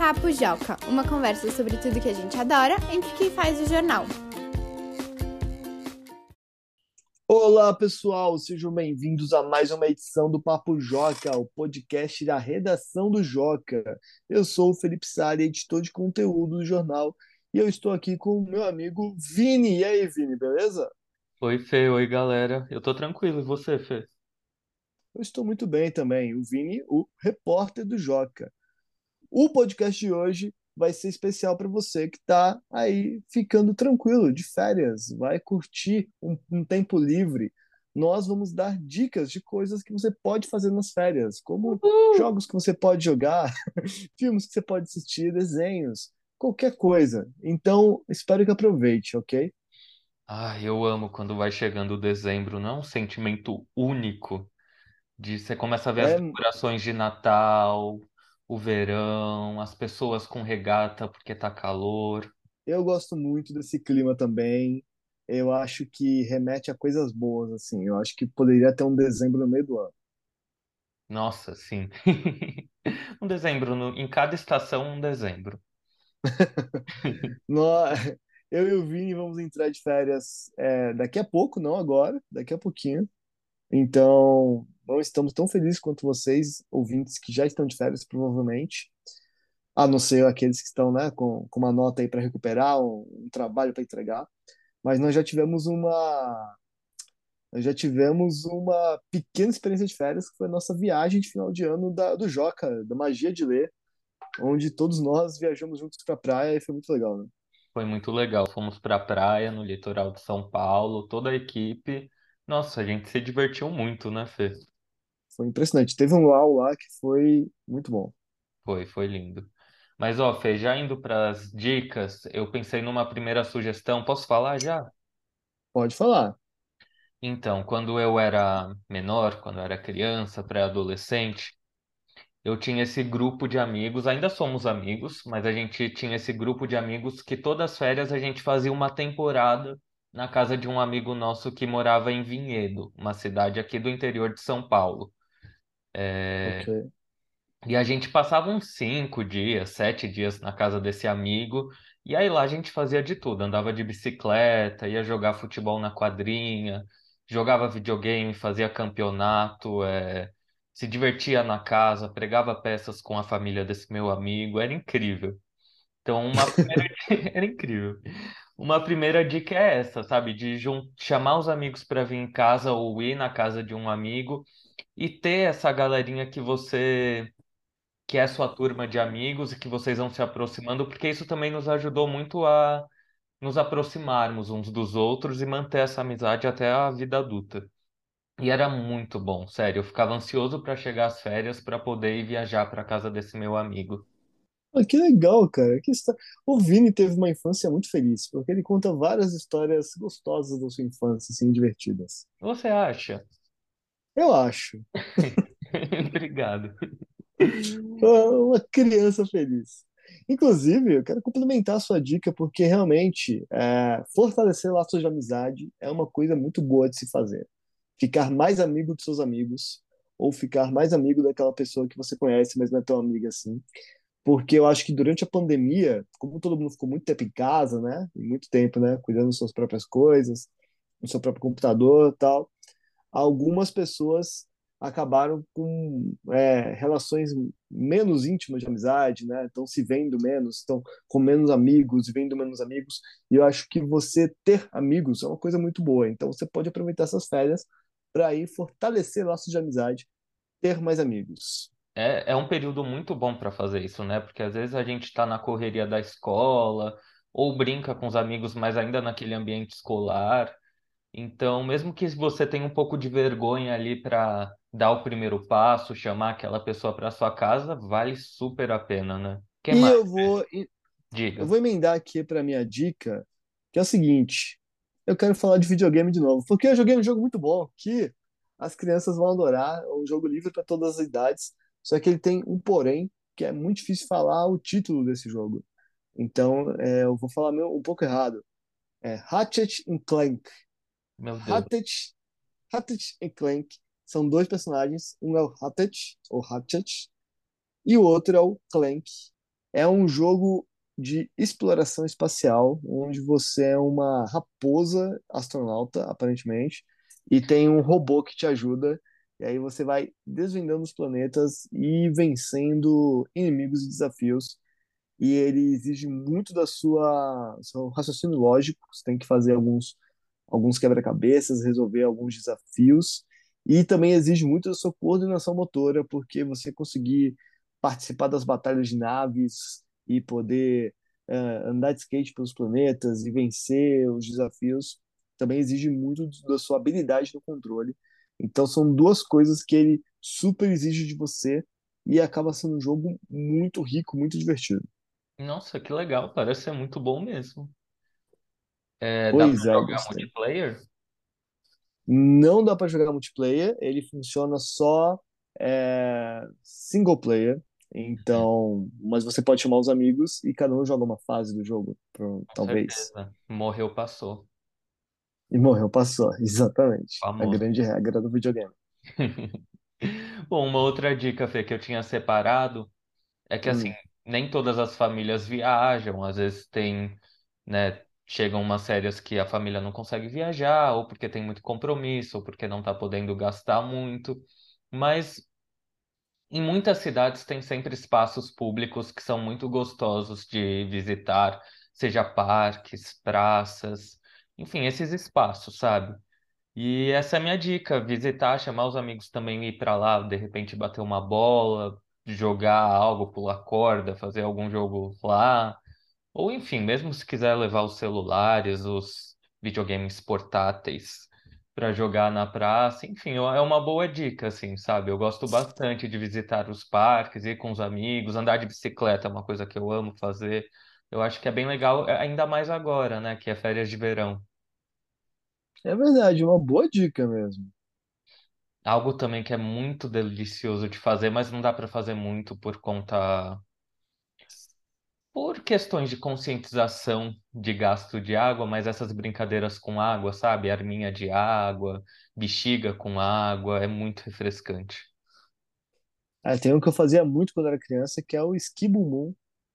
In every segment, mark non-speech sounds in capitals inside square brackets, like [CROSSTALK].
Papo Joca, uma conversa sobre tudo que a gente adora entre quem faz o jornal. Olá, pessoal, sejam bem-vindos a mais uma edição do Papo Joca, o podcast da redação do Joca. Eu sou o Felipe Sari, editor de conteúdo do jornal, e eu estou aqui com o meu amigo Vini. E aí, Vini, beleza? Oi, Fê, oi, galera. Eu tô tranquilo, e você, Fê? Eu estou muito bem também. O Vini, o repórter do Joca. O podcast de hoje vai ser especial para você que está aí ficando tranquilo, de férias, vai curtir um, um, tempo livre. Nós vamos dar dicas de coisas que você pode fazer nas férias, como Uhul. jogos que você pode jogar, [LAUGHS] filmes que você pode assistir, desenhos, qualquer coisa. Então, espero que aproveite, ok? Ah, eu amo quando vai chegando o dezembro, não é um sentimento único de você começa a ver as É, decorações de Natal, o verão, as pessoas com regata porque tá calor. eu gosto muito desse clima também. Eu acho que remete a coisas boas, assim. Eu acho que poderia ter um dezembro no meio do ano. Nossa, sim. [LAUGHS] Um dezembro, no- em cada estação, um dezembro. [LAUGHS] Nós, eu e o Vini vamos entrar de férias é, daqui a pouco, não agora, daqui a pouquinho. Então, não estamos tão felizes quanto vocês, ouvintes que já estão de férias, provavelmente. A não ser aqueles que estão, né, com, com uma nota aí para recuperar, um, um trabalho para entregar. Mas nós já tivemos uma, nós já tivemos uma pequena experiência de férias, que foi a nossa viagem de final de ano da, do Joca, da Magia de Ler, onde todos nós viajamos juntos para a praia e foi muito legal, né? Foi muito legal. Fomos pra praia, no litoral de São Paulo, toda a equipe. Nossa, a gente se divertiu muito, né, Fê? Foi impressionante. Teve um luau lá que foi muito bom. Foi, foi lindo. Mas, ó, Fê, já indo para as dicas, eu pensei numa primeira sugestão. Posso falar já? Pode falar. Então, quando eu era menor, quando eu era criança, pré-adolescente, eu tinha esse grupo de amigos, ainda somos amigos, mas a gente tinha esse grupo de amigos que todas as férias a gente fazia uma temporada na casa de um amigo nosso que morava em Vinhedo, uma cidade aqui do interior de São Paulo. Ok. E a gente passava uns cinco dias, sete dias na casa desse amigo, e aí lá a gente fazia de tudo, andava de bicicleta, ia jogar futebol na quadrinha, jogava videogame, fazia campeonato, é, se divertia na casa, pregava peças com a família desse meu amigo, era incrível. Então, uma primeira... [LAUGHS] era incrível. Uma primeira dica é essa, sabe? De jun... chamar os amigos para vir em casa ou ir na casa de um amigo e ter essa galerinha que você que é sua turma de amigos e que vocês vão se aproximando, porque isso também nos ajudou muito a nos aproximarmos uns dos outros e manter essa amizade até a vida adulta. E era muito bom, sério. Eu ficava ansioso para chegar às férias para poder ir viajar para casa desse meu amigo. Ah, que legal, cara. Que histó- O Vini teve uma infância muito feliz, porque ele conta várias histórias gostosas da sua infância, assim, divertidas. Você acha? Eu acho. [LAUGHS] Obrigado. Ah, Uma criança feliz. Inclusive, eu quero complementar a sua dica, porque realmente é, fortalecer laços de amizade é uma coisa muito boa de se fazer. Ficar mais amigo dos seus amigos, ou ficar mais amigo daquela pessoa que você conhece, mas não é tão amiga assim. Porque eu acho que durante a pandemia, como todo mundo ficou muito tempo em casa, né? Muito tempo, né? Cuidando das suas próprias coisas, no seu próprio computador e tal, algumas pessoas acabaram com é, relações menos íntimas de amizade, né? Estão se vendo menos, estão com menos amigos, vendo menos amigos. E eu acho que você ter amigos é uma coisa muito boa. Então você pode aproveitar essas férias para ir fortalecer laços de amizade, ter mais amigos. É, é um período muito bom para fazer isso, né? Porque às vezes a gente está na correria da escola ou brinca com os amigos, mas ainda naquele ambiente escolar. Então, mesmo que você tenha um pouco de vergonha ali para dar o primeiro passo, chamar aquela pessoa para sua casa, vale super a pena, né? Que E mais? eu vou, eu Diga. vou emendar aqui para minha dica, que é o seguinte: eu quero falar de videogame de novo, porque eu joguei um jogo muito bom que as crianças vão adorar, é um jogo livre para todas as idades, só que ele tem um porém, que é muito difícil falar o título desse jogo. Então, é, eu vou falar meio- um pouco errado. É Ratchet and Clank. Meu Deus. Ratchet, Ratchet e Clank são dois personagens, um é o Ratchet, ou Ratchet, e o outro é o Clank. É um jogo de exploração espacial, onde você é uma raposa astronauta, aparentemente, e tem um robô que te ajuda. E aí você vai desvendando os planetas e vencendo inimigos e desafios. E ele exige muito da sua seu raciocínio lógico. Você tem que fazer alguns alguns quebra-cabeças, resolver alguns desafios. E também exige muito da sua coordenação motora, porque você conseguir participar das batalhas de naves e poder uh, andar de skate pelos planetas e vencer os desafios também exige muito da sua habilidade no controle. Então são duas coisas que ele super exige de você e acaba sendo um jogo muito rico, muito divertido. Nossa, que legal, parece ser muito bom mesmo. É, dá pra é, jogar multiplayer? Não dá para jogar multiplayer, ele funciona só é, single player. Então, mas você pode chamar os amigos e cada um joga uma fase do jogo, pro- talvez. certeza. Morreu, passou. E morreu, passou. [LAUGHS] Exatamente. A Famoso. grande regra do videogame. [LAUGHS] Bom, uma outra dica, Fê, que eu tinha separado é que assim, Hum. nem todas as famílias viajam, às vezes tem, né, chegam umas férias que a família não consegue viajar, ou porque tem muito compromisso, ou porque não tá podendo gastar muito. Mas em muitas cidades tem sempre espaços públicos que são muito gostosos de visitar, seja parques, praças, enfim, esses espaços, sabe? E essa é a minha dica, visitar, chamar os amigos também ir para lá, de repente bater uma bola, jogar algo, pular corda, fazer algum jogo lá. Ou enfim, mesmo se quiser levar os celulares, os videogames portáteis para jogar na praça, enfim, é uma boa dica, assim, sabe? Eu gosto bastante de visitar os parques, ir com os amigos, andar de bicicleta é uma coisa que eu amo fazer. Eu acho que é bem legal, ainda mais agora, né, que é férias de verão. É verdade, uma boa dica mesmo. Algo também que é muito delicioso de fazer, mas não dá para fazer muito por conta, por questões de conscientização de gasto de água, mas essas brincadeiras com água, sabe? Arminha de água, bexiga com água, é muito refrescante. Ah, tem um que eu fazia muito quando era criança, que é o Skibumbum.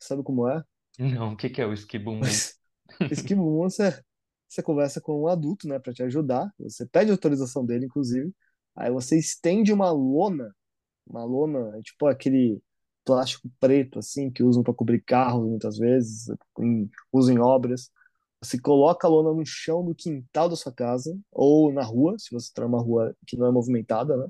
Sabe como é? Não, o que que é o esquibumbum? [LAUGHS] Esquibumbum, você, você conversa com um adulto, né, para te ajudar. Você pede autorização dele, inclusive. Aí você estende uma lona, uma lona, é tipo aquele plástico preto, assim, que usam para cobrir carros muitas vezes, em, usam em obras. Você coloca a lona no chão do quintal da sua casa, ou na rua, se você está numa rua que não é movimentada, né?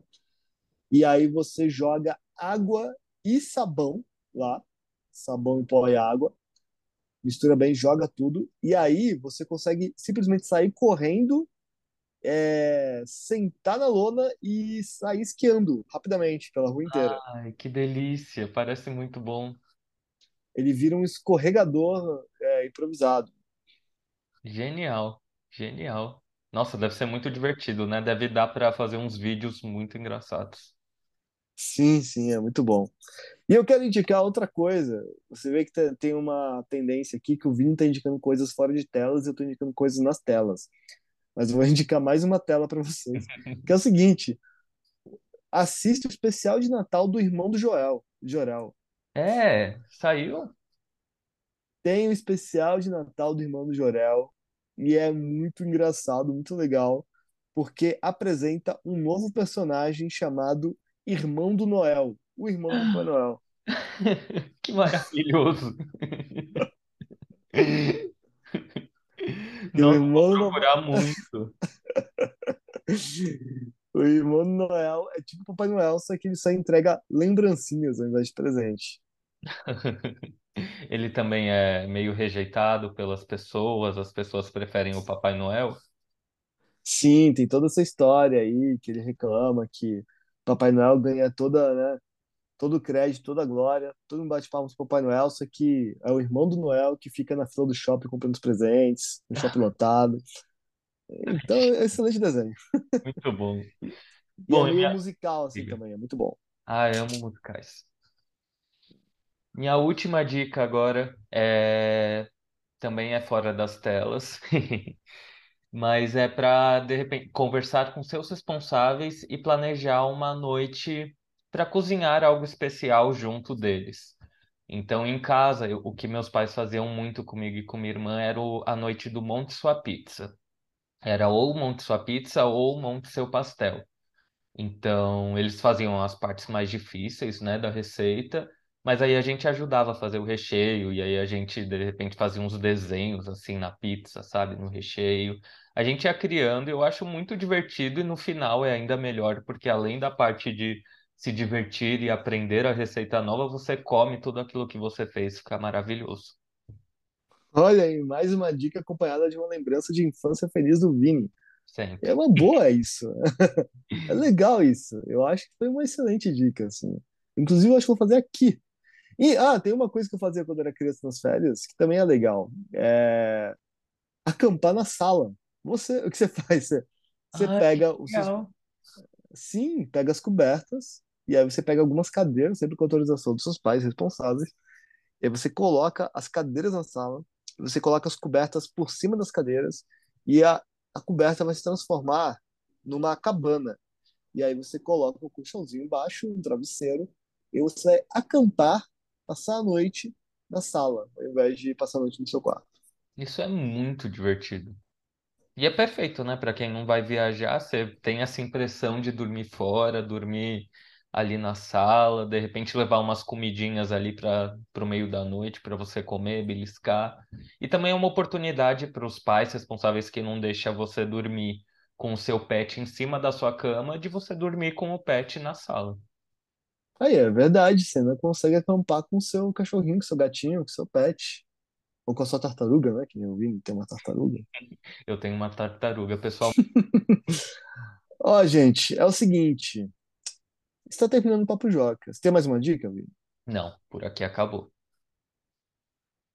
E aí você joga água e sabão lá, sabão em pó e água, mistura bem, joga tudo, e aí você consegue simplesmente sair correndo, é, sentar na lona e sair esquiando rapidamente pela rua inteira. Ai, que delícia, parece muito bom. Ele vira um escorregador, é, improvisado. Genial, genial. Nossa, deve ser muito divertido, né? Deve dar para fazer uns vídeos muito engraçados. Sim, sim, é muito bom. E eu quero indicar outra coisa. Você vê que te- tem uma tendência aqui que o Vini está indicando coisas fora de telas e eu estou indicando coisas nas telas. Mas vou [LAUGHS] indicar mais uma tela para vocês. Que é o seguinte: assista o especial de Natal do irmão do Joel, Jorel. É, saiu? Tem o especial de Natal do irmão do Jorel e é muito engraçado, muito legal, porque apresenta um novo personagem chamado Irmão do Noel, o irmão do Papai [GASPS] Noel. Que maravilhoso. [LAUGHS] O Nossa, vou irmão do procurar muito. O irmão Noel é tipo Papai Noel, só que ele só entrega lembrancinhas ao invés de presente. [LAUGHS] Ele também é meio rejeitado pelas pessoas, as pessoas preferem o Papai Noel. Sim, tem toda essa história aí que ele reclama que Papai Noel ganha toda, né, todo o crédito, toda a glória, todo mundo bate palmas pro Papai Noel, só que é o irmão do Noel que fica na fila do shopping comprando os presentes, no shopping lotado. Então, é um excelente desenho. Muito bom. E é Bom, meio minha... musical assim diga. também, é muito bom. Ah, eu amo musicais. Minha última dica agora é também é fora das telas, [LAUGHS] mas é para de repente conversar com seus responsáveis e planejar uma noite para cozinhar algo especial junto deles. Então, em casa, eu- o que meus pais faziam muito comigo e com minha irmã era o- a noite do monte sua pizza. Era ou monte sua pizza ou monte seu pastel. Então, eles faziam as partes mais difíceis, né, da receita, mas aí a gente ajudava a fazer o recheio, e aí a gente, de repente, fazia uns desenhos, assim, na pizza, sabe, no recheio. A gente ia criando, eu acho muito divertido, e no final é ainda melhor, porque além da parte de se divertir e aprender a receita nova, você come tudo aquilo que você fez, fica maravilhoso, Olha aí, mais uma dica acompanhada de uma lembrança de infância feliz do Vini. É sempre. uma boa isso. [LAUGHS] É legal isso. Eu acho que foi uma excelente dica, assim. Inclusive, eu acho que vou fazer aqui. E, ah, tem uma coisa que eu fazia quando era criança nas férias, que também é legal. É acampar na sala. Você, o que você [LAUGHS] faz? Você, você Ai, que pega os seus, sim, pega as cobertas, e aí você pega algumas cadeiras, sempre com autorização dos seus pais responsáveis, e aí você coloca as cadeiras na sala, você coloca as cobertas por cima das cadeiras, e a, a coberta vai se transformar numa cabana. E aí você coloca um colchãozinho embaixo, um travesseiro, e você vai acampar, passar a noite na sala, ao invés de passar a noite no seu quarto. Isso é muito divertido. E é perfeito, né? Para quem não vai viajar, você tem essa impressão de dormir fora, dormir ali na sala, de repente levar umas comidinhas ali para o meio da noite para você comer, beliscar. E também é uma oportunidade para os pais responsáveis que não deixam você dormir com o seu pet em cima da sua cama, de você dormir com o pet na sala. Aí, é verdade, você não consegue acampar com o seu cachorrinho, com o seu gatinho, com o seu pet. Ou com a sua tartaruga, né? Que nem o Vini tem uma tartaruga. Eu tenho uma tartaruga, pessoal. [LAUGHS] Ó, gente, é o seguinte. Está terminando o Papo Joca. Você tem mais uma dica, Vini? Não, por aqui acabou.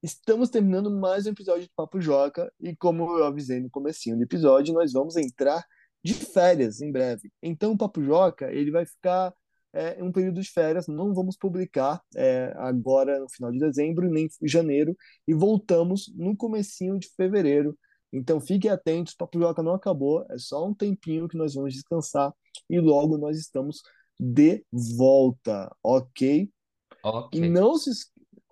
Estamos terminando mais um episódio do Papo Joca e como eu avisei no comecinho do episódio, nós vamos entrar de férias em breve. Então o Papo Joca, ele vai ficar é, em um período de férias, não vamos publicar é, agora no final de dezembro, nem em janeiro, e voltamos no comecinho de fevereiro. Então fiquem atentos, o Papo Joca não acabou, é só um tempinho que nós vamos descansar e logo nós estamos de volta, ok? Ok. E não se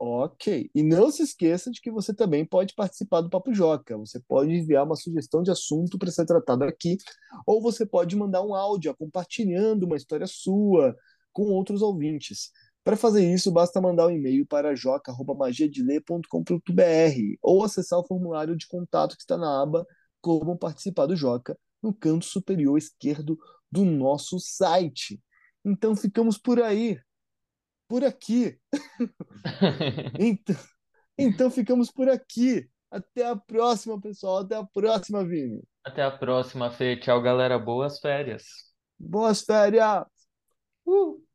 Ok. E não se esqueça de que você também pode participar do Papo Joca. Você pode enviar uma sugestão de assunto para ser tratado aqui, ou você pode mandar um áudio compartilhando uma história sua com outros ouvintes. Para fazer isso, basta mandar um e-mail para joca@magiadele.com.br ou acessar o formulário de contato que está na aba Como participar do Joca, no canto superior esquerdo do nosso site. Então ficamos por aí, por aqui. [LAUGHS] Então, então ficamos por aqui. Até a próxima, pessoal. Até a próxima, Vini. Até a próxima, Fê. Tchau, galera. Boas férias. Boas férias! Uh!